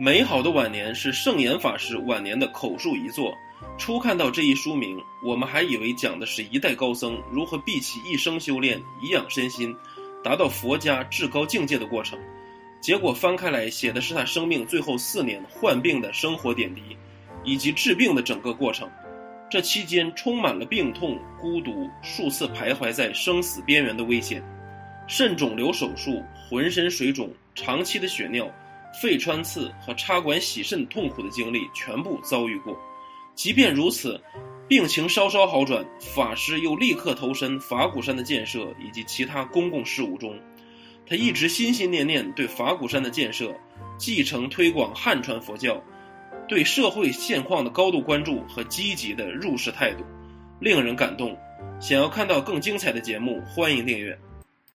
美好的晚年是圣严法师晚年的口述遗作。初看到这一书名，我们还以为讲的是一代高僧如何毕其一生修炼，颐养身心，达到佛家至高境界的过程。结果翻开来，写的是他生命最后四年患病的生活点滴，以及治病的整个过程。这期间充满了病痛、孤独，数次徘徊在生死边缘的危险，肾肿瘤手术、浑身水肿、长期的血尿。肺穿刺和插管洗肾痛苦的经历全部遭遇过，即便如此，病情稍稍好转，法师又立刻投身法鼓山的建设以及其他公共事务中。他一直心心念念对法鼓山的建设、继承推广汉传佛教、对社会现况的高度关注和积极的入世态度，令人感动。想要看到更精彩的节目，欢迎订阅。